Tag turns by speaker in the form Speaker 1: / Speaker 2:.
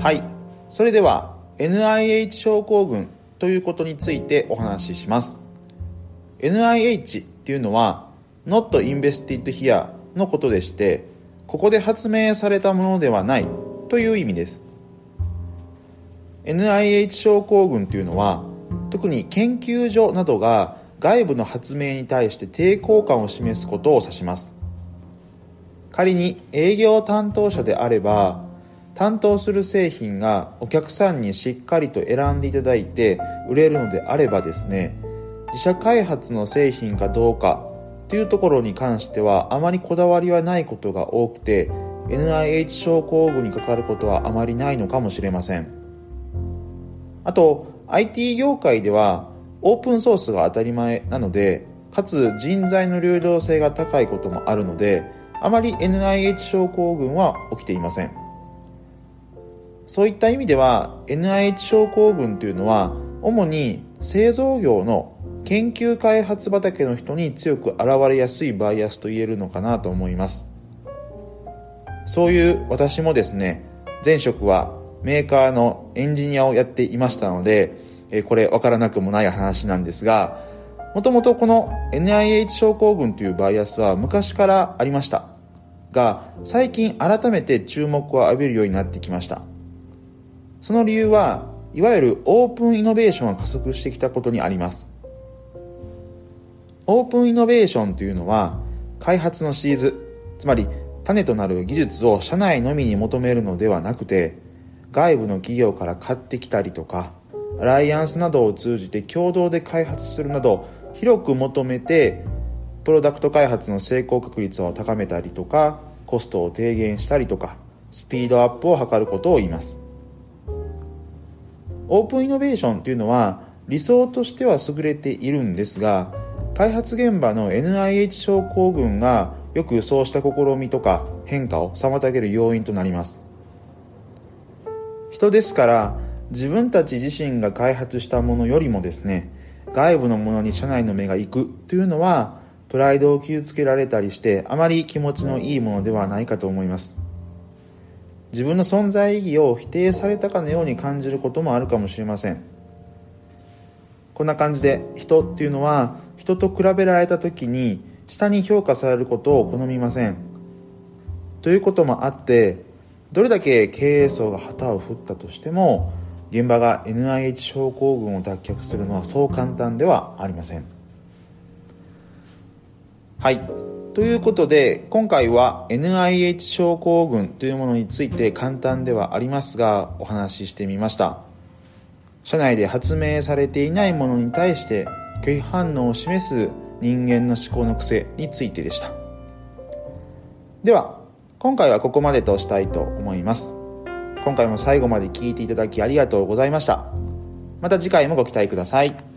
Speaker 1: はい。それでは NIH 症候群ということについてお話しします。NIH っていうのは Not Invested Here のことでしてここで発明されたものではないという意味です。NIH 症候群というのは特に研究所などが外部の発明に対して抵抗感を示すことを指します。仮に営業担当者であれば担当する製品がお客さんにしっかりと選んでいただいて売れるのであればですね自社開発の製品かどうかというところに関してはあまりこだわりはないことが多くて NIH 症候群にかかることはあまりないのかもしれません。あと IT 業界ではオープンソースが当たり前なのでかつ人材の流動性が高いこともあるのであまり NIH 症候群は起きていません。そういった意味では NIH 症候群というのは主に製造業の研究開発畑の人に強く現れやすいバイアスと言えるのかなと思います。そういう私もですね前職はメーカーのエンジニアをやっていましたのでこれ分からなくもない話なんですがもともとこの NIH 症候群というバイアスは昔からありました。が最近改めて注目を浴びるようになってきました。その理由はいわゆるオープンイノベーションが加速してきたことにあります。オープンイノベーションというのは開発のシーズつまり種となる技術を社内のみに求めるのではなくて外部の企業から買ってきたりとかアライアンスなどを通じて共同で開発するなど広く求めてプロダクト開発の成功確率を高めたりとかコストを低減したりとかスピードアップを図ることを言います。オープンイノベーションというのは理想としては優れているんですが開発現場の NIH 症候群がよくそうした試みとか変化を妨げる要因となります。人ですから自分たち自身が開発したものよりもですね外部のものに社内の目が行くというのはプライドを傷つけられたりしてあまり気持ちのいいものではないかと思います。自分の存在意義を否定されたかのように感じることもあるかもしれません。こんな感じで人っていうのは人と比べられた時に下に評価されることを好みません。ということもあってどれだけ経営層が旗を振ったとしても現場が NIH 症候群を脱却するのはそう簡単ではありません。はい。ということで今回は NIH 症候群というものについて簡単ではありますがお話ししてみました。社内で発明されていないものに対して拒否反応を示す人間の思考の癖についてでした。では今回はここまでとしたいと思います。今回も最後まで聞いていただきありがとうございました。また次回もご期待ください。